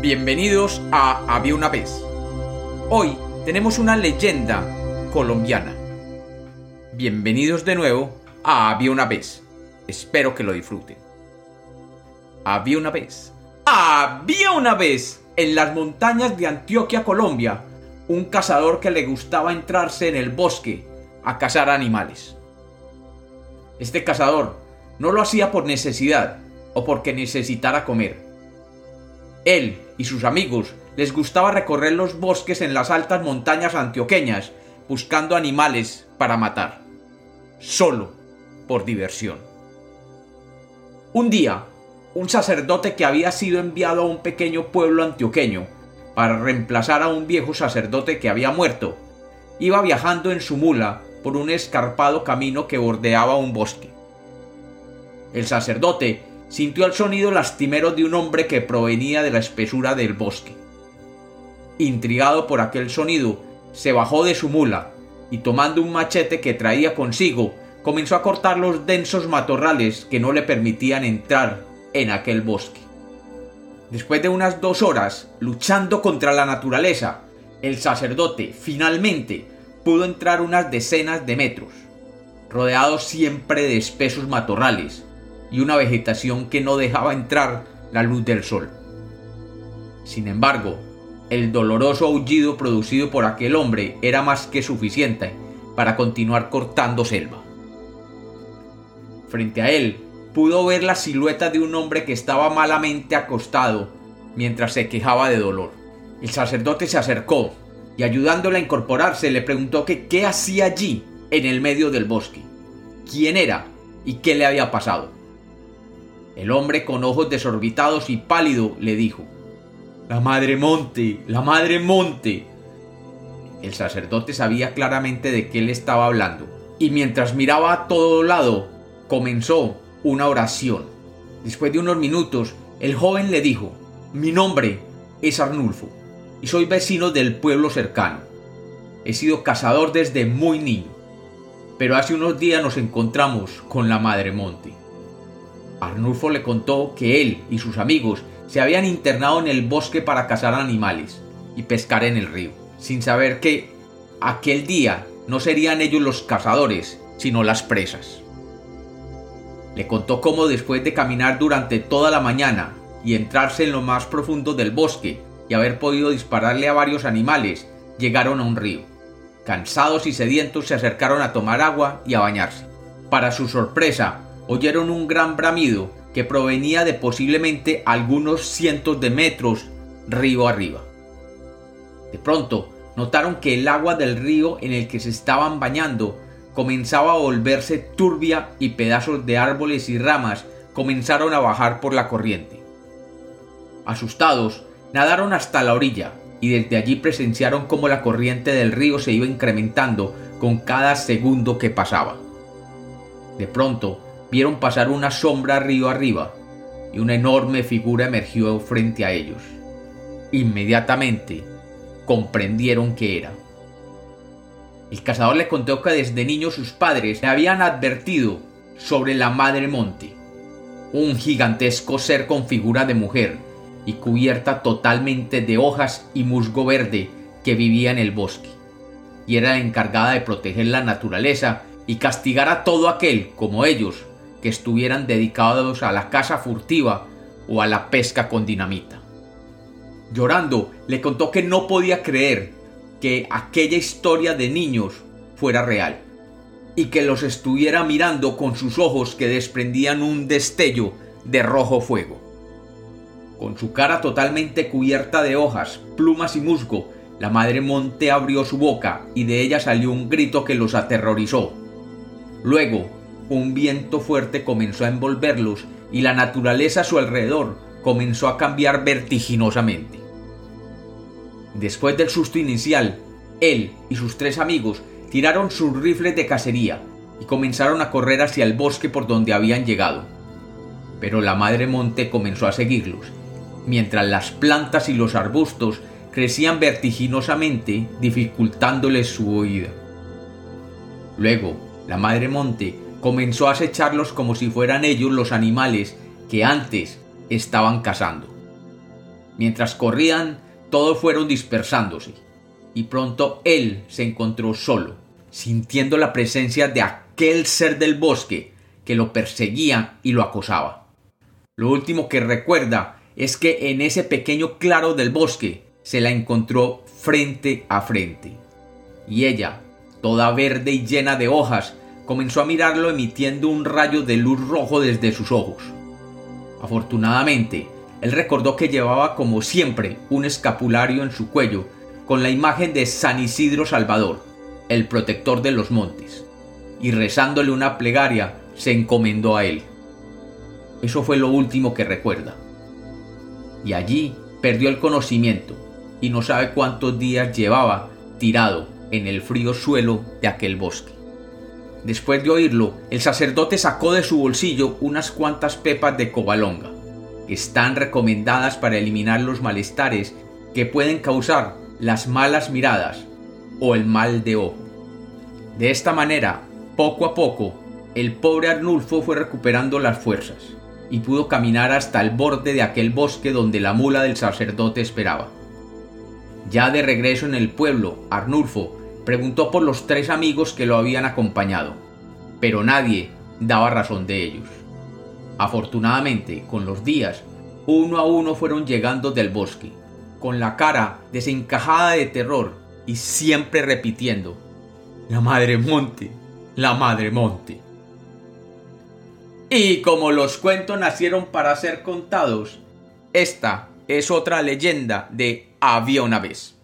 Bienvenidos a Había una vez. Hoy tenemos una leyenda colombiana. Bienvenidos de nuevo a Había una vez. Espero que lo disfruten. Había una vez. Había una vez en las montañas de Antioquia, Colombia, un cazador que le gustaba entrarse en el bosque a cazar animales. Este cazador no lo hacía por necesidad o porque necesitara comer él y sus amigos les gustaba recorrer los bosques en las altas montañas antioqueñas buscando animales para matar, solo por diversión. Un día, un sacerdote que había sido enviado a un pequeño pueblo antioqueño para reemplazar a un viejo sacerdote que había muerto, iba viajando en su mula por un escarpado camino que bordeaba un bosque. El sacerdote sintió el sonido lastimero de un hombre que provenía de la espesura del bosque. Intrigado por aquel sonido, se bajó de su mula y tomando un machete que traía consigo, comenzó a cortar los densos matorrales que no le permitían entrar en aquel bosque. Después de unas dos horas luchando contra la naturaleza, el sacerdote finalmente pudo entrar unas decenas de metros, rodeado siempre de espesos matorrales, y una vegetación que no dejaba entrar la luz del sol. Sin embargo, el doloroso aullido producido por aquel hombre era más que suficiente para continuar cortando selva. Frente a él pudo ver la silueta de un hombre que estaba malamente acostado mientras se quejaba de dolor. El sacerdote se acercó y ayudándole a incorporarse le preguntó que qué hacía allí en el medio del bosque, quién era y qué le había pasado. El hombre con ojos desorbitados y pálido le dijo, La madre monte, la madre monte. El sacerdote sabía claramente de qué le estaba hablando, y mientras miraba a todo lado, comenzó una oración. Después de unos minutos, el joven le dijo, Mi nombre es Arnulfo, y soy vecino del pueblo cercano. He sido cazador desde muy niño, pero hace unos días nos encontramos con la Madre Monte. Arnulfo le contó que él y sus amigos se habían internado en el bosque para cazar animales y pescar en el río, sin saber que aquel día no serían ellos los cazadores, sino las presas. Le contó cómo después de caminar durante toda la mañana y entrarse en lo más profundo del bosque y haber podido dispararle a varios animales, llegaron a un río. Cansados y sedientos se acercaron a tomar agua y a bañarse. Para su sorpresa, oyeron un gran bramido que provenía de posiblemente algunos cientos de metros río arriba. De pronto, notaron que el agua del río en el que se estaban bañando comenzaba a volverse turbia y pedazos de árboles y ramas comenzaron a bajar por la corriente. Asustados, nadaron hasta la orilla y desde allí presenciaron cómo la corriente del río se iba incrementando con cada segundo que pasaba. De pronto, vieron pasar una sombra río arriba y una enorme figura emergió frente a ellos. Inmediatamente comprendieron que era. El cazador le contó que desde niño sus padres le habían advertido sobre la Madre Monte, un gigantesco ser con figura de mujer y cubierta totalmente de hojas y musgo verde que vivía en el bosque, y era la encargada de proteger la naturaleza y castigar a todo aquel, como ellos, que estuvieran dedicados a la caza furtiva o a la pesca con dinamita. Llorando, le contó que no podía creer que aquella historia de niños fuera real y que los estuviera mirando con sus ojos que desprendían un destello de rojo fuego. Con su cara totalmente cubierta de hojas, plumas y musgo, la madre monte abrió su boca y de ella salió un grito que los aterrorizó. Luego, un viento fuerte comenzó a envolverlos y la naturaleza a su alrededor comenzó a cambiar vertiginosamente. Después del susto inicial, él y sus tres amigos tiraron sus rifles de cacería y comenzaron a correr hacia el bosque por donde habían llegado. Pero la madre monte comenzó a seguirlos, mientras las plantas y los arbustos crecían vertiginosamente, dificultándoles su huida. Luego, la madre monte comenzó a acecharlos como si fueran ellos los animales que antes estaban cazando. Mientras corrían, todos fueron dispersándose, y pronto él se encontró solo, sintiendo la presencia de aquel ser del bosque que lo perseguía y lo acosaba. Lo último que recuerda es que en ese pequeño claro del bosque se la encontró frente a frente. Y ella, toda verde y llena de hojas, comenzó a mirarlo emitiendo un rayo de luz rojo desde sus ojos. Afortunadamente, él recordó que llevaba como siempre un escapulario en su cuello con la imagen de San Isidro Salvador, el protector de los montes, y rezándole una plegaria se encomendó a él. Eso fue lo último que recuerda. Y allí perdió el conocimiento y no sabe cuántos días llevaba tirado en el frío suelo de aquel bosque. Después de oírlo, el sacerdote sacó de su bolsillo unas cuantas pepas de cobalonga, que están recomendadas para eliminar los malestares que pueden causar las malas miradas o el mal de ojo. De esta manera, poco a poco, el pobre Arnulfo fue recuperando las fuerzas y pudo caminar hasta el borde de aquel bosque donde la mula del sacerdote esperaba. Ya de regreso en el pueblo, Arnulfo preguntó por los tres amigos que lo habían acompañado, pero nadie daba razón de ellos. Afortunadamente, con los días, uno a uno fueron llegando del bosque, con la cara desencajada de terror y siempre repitiendo, La Madre Monte, la Madre Monte. Y como los cuentos nacieron para ser contados, esta es otra leyenda de Había una vez.